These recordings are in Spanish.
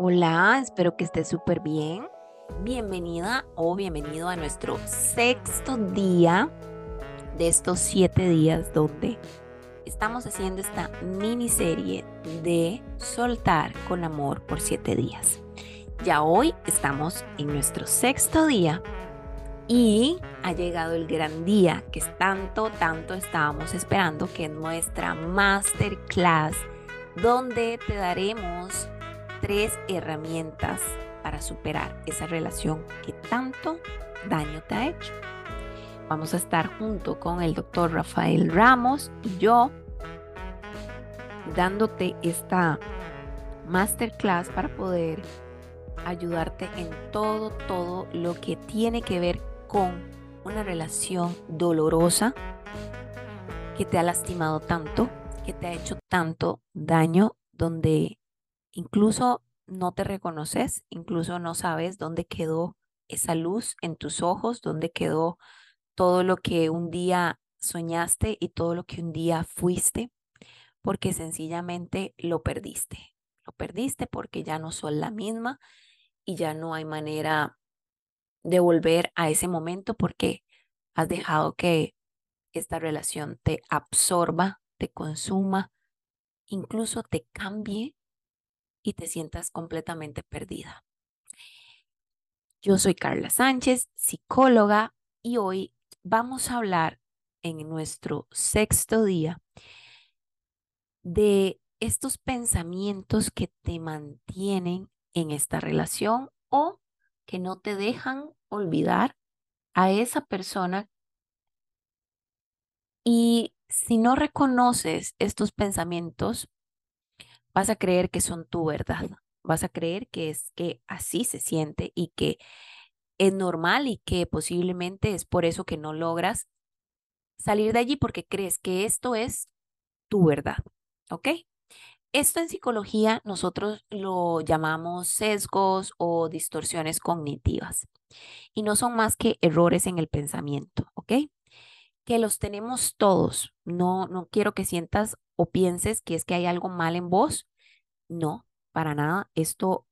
Hola, espero que estés súper bien. Bienvenida o bienvenido a nuestro sexto día de estos siete días donde estamos haciendo esta miniserie de soltar con amor por siete días. Ya hoy estamos en nuestro sexto día y ha llegado el gran día que tanto, tanto estábamos esperando, que es nuestra masterclass, donde te daremos tres herramientas para superar esa relación que tanto daño te ha hecho. Vamos a estar junto con el doctor Rafael Ramos y yo dándote esta masterclass para poder ayudarte en todo, todo lo que tiene que ver con una relación dolorosa que te ha lastimado tanto, que te ha hecho tanto daño, donde incluso no te reconoces, incluso no sabes dónde quedó esa luz en tus ojos, dónde quedó todo lo que un día soñaste y todo lo que un día fuiste, porque sencillamente lo perdiste. Lo perdiste porque ya no son la misma y ya no hay manera de volver a ese momento porque has dejado que esta relación te absorba, te consuma, incluso te cambie y te sientas completamente perdida. Yo soy Carla Sánchez, psicóloga, y hoy vamos a hablar en nuestro sexto día de estos pensamientos que te mantienen en esta relación o que no te dejan olvidar a esa persona. Y si no reconoces estos pensamientos, vas a creer que son tu verdad. Vas a creer que es que así se siente y que es normal y que posiblemente es por eso que no logras salir de allí porque crees que esto es tu verdad. ¿Ok? Esto en psicología nosotros lo llamamos sesgos o distorsiones cognitivas y no son más que errores en el pensamiento, ¿ok? Que los tenemos todos. No, no quiero que sientas o pienses que es que hay algo mal en vos. No, para nada. Esto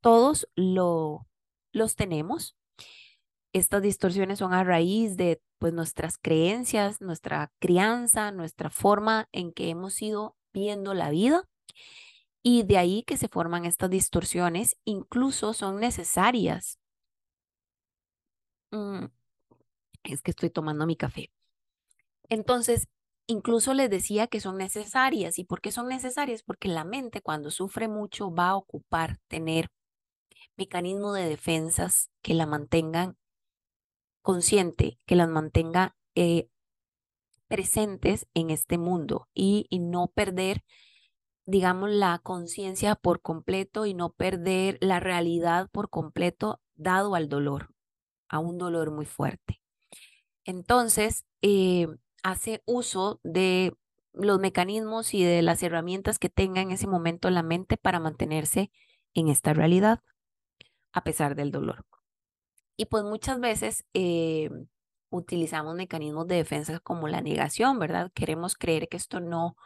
todos lo, los tenemos. Estas distorsiones son a raíz de pues nuestras creencias, nuestra crianza, nuestra forma en que hemos ido viendo la vida y de ahí que se forman estas distorsiones, incluso son necesarias. Mm, es que estoy tomando mi café. Entonces, incluso les decía que son necesarias. ¿Y por qué son necesarias? Porque la mente cuando sufre mucho va a ocupar tener mecanismos de defensas que la mantengan consciente, que las mantenga eh, presentes en este mundo y, y no perder digamos, la conciencia por completo y no perder la realidad por completo dado al dolor, a un dolor muy fuerte. Entonces, eh, hace uso de los mecanismos y de las herramientas que tenga en ese momento la mente para mantenerse en esta realidad, a pesar del dolor. Y pues muchas veces eh, utilizamos mecanismos de defensa como la negación, ¿verdad? Queremos creer que esto no,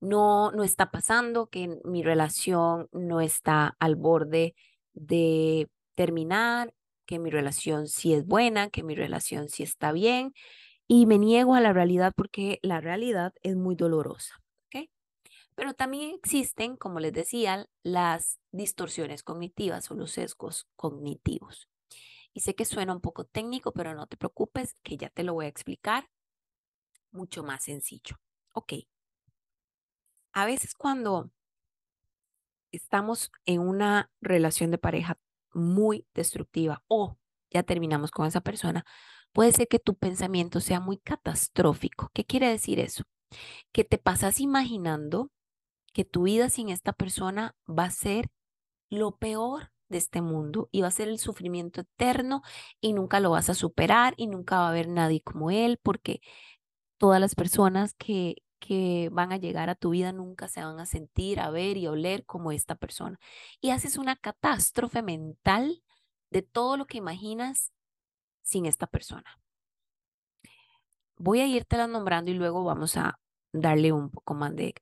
no, no está pasando, que mi relación no está al borde de terminar, que mi relación sí es buena, que mi relación sí está bien, y me niego a la realidad porque la realidad es muy dolorosa. ¿okay? Pero también existen, como les decía, las distorsiones cognitivas o los sesgos cognitivos. Y sé que suena un poco técnico, pero no te preocupes, que ya te lo voy a explicar mucho más sencillo. Ok, a veces cuando estamos en una relación de pareja muy destructiva o ya terminamos con esa persona, puede ser que tu pensamiento sea muy catastrófico. ¿Qué quiere decir eso? Que te pasas imaginando que tu vida sin esta persona va a ser lo peor de este mundo y va a ser el sufrimiento eterno y nunca lo vas a superar y nunca va a haber nadie como él porque todas las personas que, que van a llegar a tu vida nunca se van a sentir, a ver y oler como esta persona. Y haces una catástrofe mental de todo lo que imaginas sin esta persona. Voy a irte nombrando y luego vamos a darle un poco más de,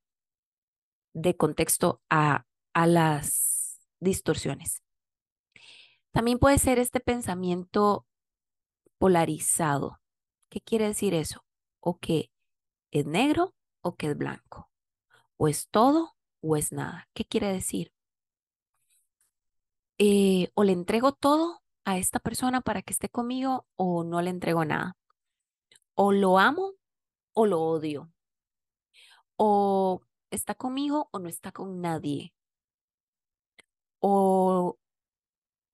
de contexto a, a las distorsiones. También puede ser este pensamiento polarizado. ¿Qué quiere decir eso? O que es negro o que es blanco. O es todo o es nada. ¿Qué quiere decir? Eh, o le entrego todo a esta persona para que esté conmigo o no le entrego nada. O lo amo o lo odio. O está conmigo o no está con nadie. O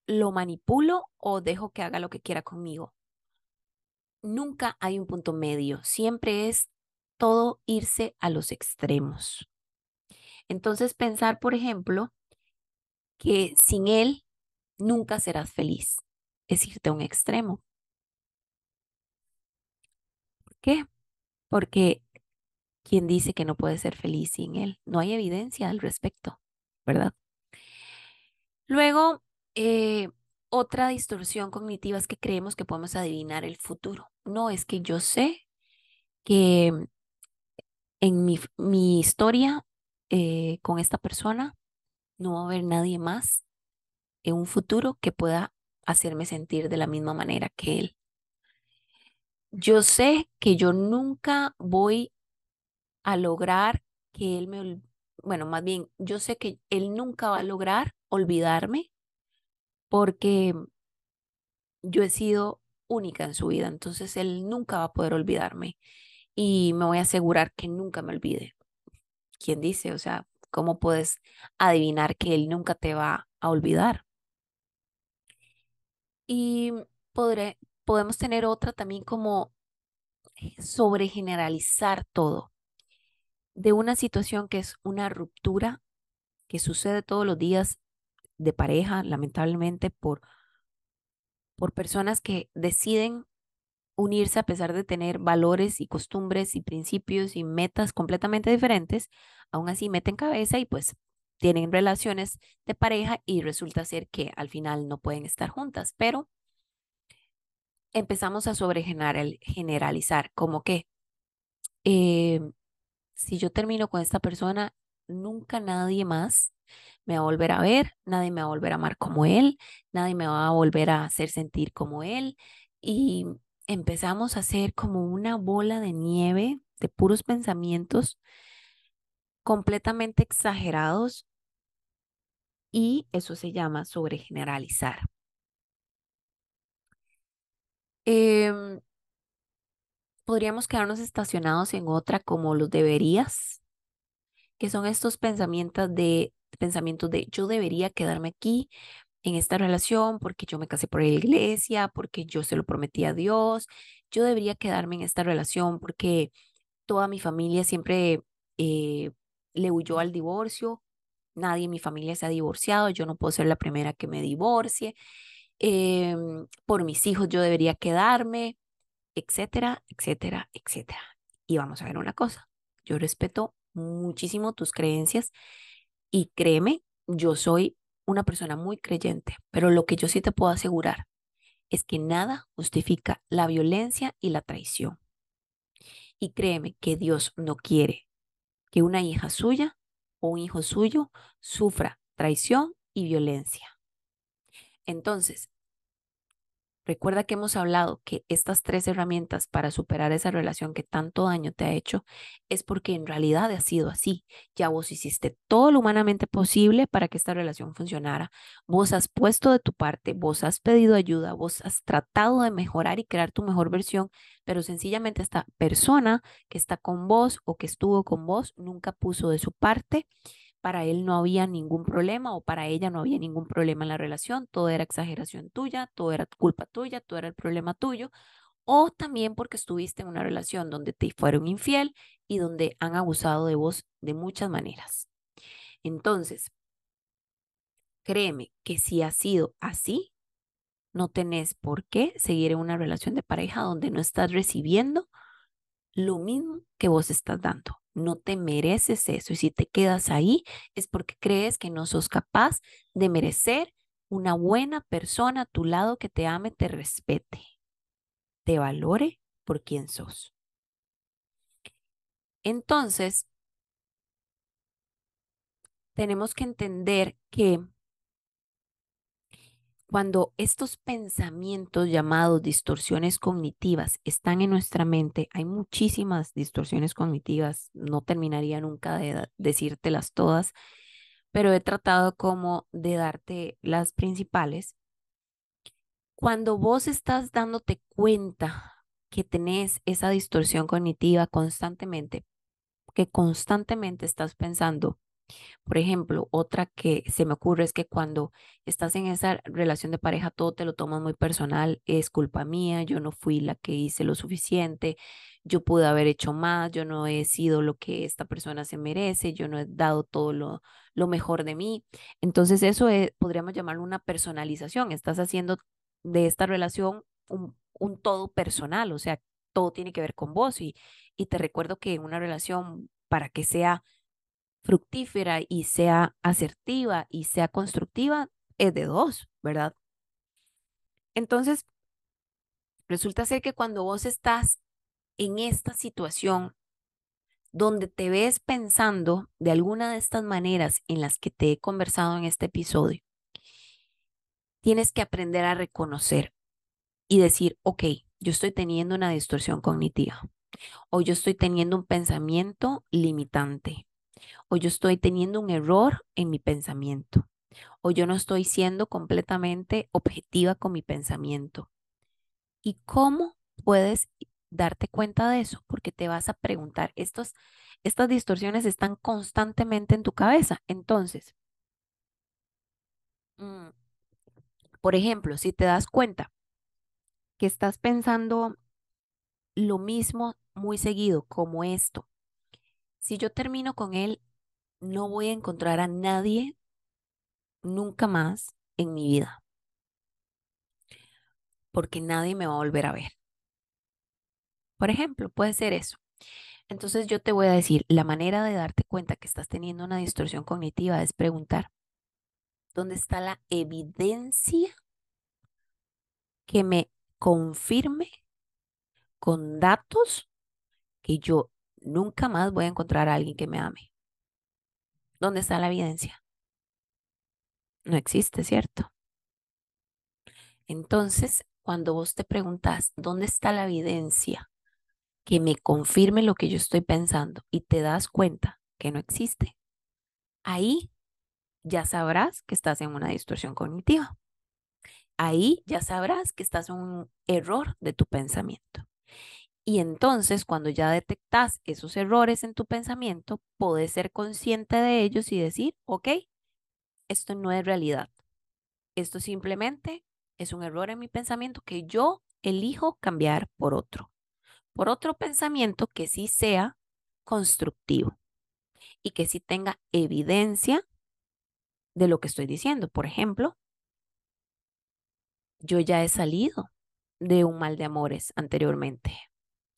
lo manipulo o dejo que haga lo que quiera conmigo. Nunca hay un punto medio, siempre es todo irse a los extremos. Entonces pensar, por ejemplo, que sin él nunca serás feliz, es irte a un extremo. ¿Por qué? Porque quien dice que no puede ser feliz sin él, no hay evidencia al respecto, ¿verdad? Luego, eh, otra distorsión cognitiva es que creemos que podemos adivinar el futuro. No, es que yo sé que en mi, mi historia eh, con esta persona no va a haber nadie más en un futuro que pueda hacerme sentir de la misma manera que él. Yo sé que yo nunca voy a lograr que él me, bueno, más bien, yo sé que él nunca va a lograr olvidarme porque yo he sido única en su vida, entonces él nunca va a poder olvidarme y me voy a asegurar que nunca me olvide. ¿Quién dice? O sea, ¿cómo puedes adivinar que él nunca te va a olvidar? Y podré, podemos tener otra también como eh, sobre generalizar todo. De una situación que es una ruptura que sucede todos los días de pareja, lamentablemente, por, por personas que deciden unirse a pesar de tener valores y costumbres y principios y metas completamente diferentes, aún así meten cabeza y pues tienen relaciones de pareja y resulta ser que al final no pueden estar juntas, pero empezamos a sobregeneralizar, como que eh, si yo termino con esta persona, nunca nadie más me va a volver a ver, nadie me va a volver a amar como él, nadie me va a volver a hacer sentir como él. Y empezamos a hacer como una bola de nieve de puros pensamientos completamente exagerados y eso se llama sobregeneralizar. Em, podríamos quedarnos estacionados en otra como los deberías, que son estos pensamientos de pensamientos de yo debería quedarme aquí en esta relación porque yo me casé por la iglesia, porque yo se lo prometí a Dios, yo debería quedarme en esta relación porque toda mi familia siempre eh, le huyó al divorcio, nadie en mi familia se ha divorciado, yo no puedo ser la primera que me divorcie, em, por mis hijos yo debería quedarme, etcétera, etcétera, etcétera. Y vamos a ver una cosa, yo respeto muchísimo tus creencias y créeme, yo soy una persona muy creyente, pero lo que yo sí te puedo asegurar es que nada justifica la violencia y la traición. Y créeme que Dios no quiere que una hija suya o un hijo suyo sufra traición y violencia. Entonces, Recuerda que hemos hablado que estas tres herramientas para superar esa relación que tanto daño te ha hecho es porque en realidad ha sido así. Ya vos hiciste todo lo humanamente posible para que esta relación funcionara. Vos has puesto de tu parte, vos has pedido ayuda, vos has tratado de mejorar y crear tu mejor versión, pero sencillamente esta persona que está con vos o que estuvo con vos nunca puso de su parte para él no había ningún problema o para ella no había ningún problema en la relación, todo era exageración tuya, todo era culpa tuya, todo era el problema tuyo, o también porque estuviste en una relación donde te fueron infiel y donde han abusado de vos de muchas maneras. Entonces, créeme que si ha sido así, no tenés por qué seguir en una relación de pareja donde no estás recibiendo lo mismo que vos estás dando. No te mereces eso. Y si te quedas ahí es porque crees que no sos capaz de merecer una buena persona a tu lado que te ame, te respete, te valore por quien sos. Entonces, tenemos que entender que cuando estos pensamientos llamados distorsiones cognitivas están en nuestra mente, hay muchísimas distorsiones cognitivas, no terminaría nunca de decírtelas todas, pero he tratado como de darte las principales. Cuando vos estás dándote cuenta que tenés esa distorsión cognitiva constantemente, que constantemente estás pensando, por ejemplo, otra que se me ocurre es que cuando estás en esa relación de pareja, todo te lo tomas muy personal, es culpa mía, yo no fui la que hice lo suficiente, yo pude haber hecho más, yo no he sido lo que esta persona se merece, yo no he dado todo lo, lo mejor de mí. Entonces eso es, podríamos llamarlo una personalización, estás haciendo de esta relación un, un todo personal, o sea, todo tiene que ver con vos y, y te recuerdo que en una relación, para que sea fructífera y sea asertiva y sea constructiva, es de dos, ¿verdad? Entonces, resulta ser que cuando vos estás en esta situación donde te ves pensando de alguna de estas maneras en las que te he conversado en este episodio, tienes que aprender a reconocer y decir, ok, yo estoy teniendo una distorsión cognitiva o yo estoy teniendo un pensamiento limitante o yo estoy teniendo un error en mi pensamiento, o yo no estoy siendo completamente objetiva con mi pensamiento. ¿Y cómo puedes darte cuenta de eso? Porque te vas a preguntar, estos, estas distorsiones están constantemente en tu cabeza. Entonces, mm, por ejemplo, si te das cuenta que estás pensando lo mismo muy seguido como esto, si yo termino con él, no voy a encontrar a nadie nunca más en mi vida. Porque nadie me va a volver a ver. Por ejemplo, puede ser eso. Entonces yo te voy a decir, la manera de darte cuenta que estás teniendo una distorsión cognitiva es preguntar, ¿dónde está la evidencia que me confirme con datos que yo nunca más voy a encontrar a alguien que me ame. ¿Dónde está la evidencia? No existe, ¿cierto? Entonces, cuando vos te preguntas, ¿dónde está la evidencia que me confirme lo que yo estoy pensando y te das cuenta que no existe? Ahí ya sabrás que estás en una distorsión cognitiva. Ahí ya sabrás que estás en un error de tu pensamiento. Y entonces, cuando ya detectas esos errores en tu pensamiento, puedes ser consciente de ellos y decir, ok, esto no es realidad. Esto simplemente es un error en mi pensamiento que yo elijo cambiar por otro. Por otro pensamiento que sí sea constructivo y que sí tenga evidencia de lo que estoy diciendo. Por ejemplo, yo ya he salido de un mal de amores anteriormente.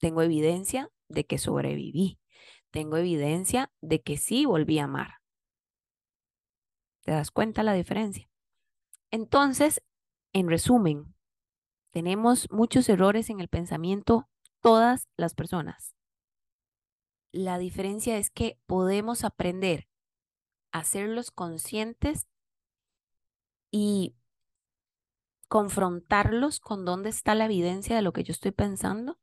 Tengo evidencia de que sobreviví. Tengo evidencia de que sí volví a amar. ¿Te das cuenta la diferencia? Entonces, en resumen, tenemos muchos errores en el pensamiento todas las personas. La diferencia es que podemos aprender a hacerlos conscientes y confrontarlos con dónde está la evidencia de lo que yo estoy pensando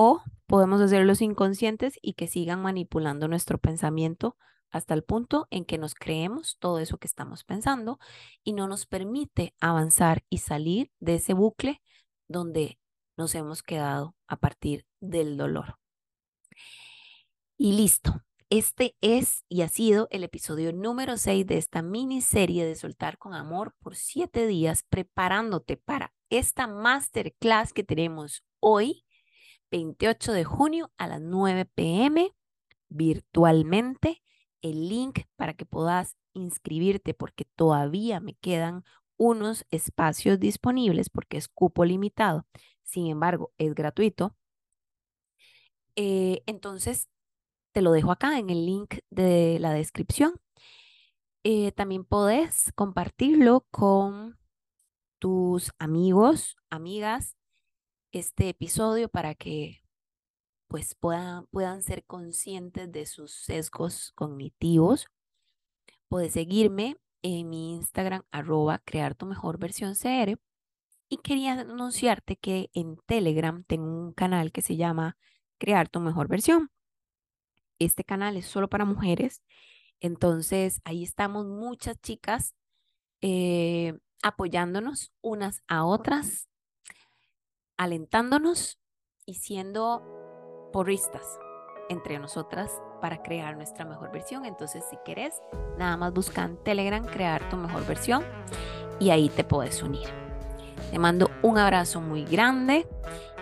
o podemos hacerlos inconscientes y que sigan manipulando nuestro pensamiento hasta el punto en que nos creemos todo eso que estamos pensando y no nos permite avanzar y salir de ese bucle donde nos hemos quedado a partir del dolor. Y listo. Este es y ha sido el episodio número 6 de esta miniserie de Soltar con Amor por siete días, preparándote para esta masterclass que tenemos hoy 28 de junio a las 9 pm virtualmente. El link para que puedas inscribirte porque todavía me quedan unos espacios disponibles porque es cupo limitado. Sin embargo, es gratuito. Eh, entonces, te lo dejo acá en el link de la descripción. Eh, también podés compartirlo con tus amigos, amigas, este episodio para que pues puedan, puedan ser conscientes de sus sesgos cognitivos. Puedes seguirme en mi Instagram, arroba crear tu mejor versión CR. Y quería anunciarte que en Telegram tengo un canal que se llama Crear tu mejor versión. Este canal es solo para mujeres. Entonces, ahí estamos muchas chicas eh, apoyándonos unas a otras, alentándonos y siendo porristas entre nosotras para crear nuestra mejor versión. Entonces, si quieres, nada más busca en Telegram crear tu mejor versión y ahí te puedes unir. Te mando un abrazo muy grande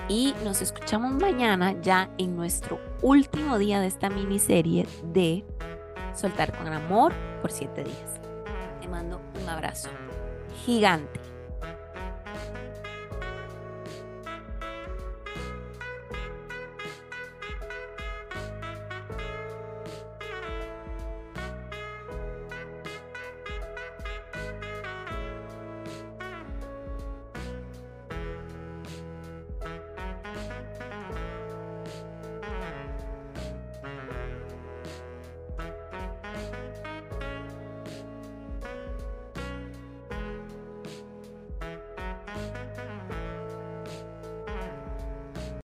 y nos escuchamos mañana ya en nuestro último día de esta miniserie de Soltar con Amor por siete días. Te mando un abrazo gigante.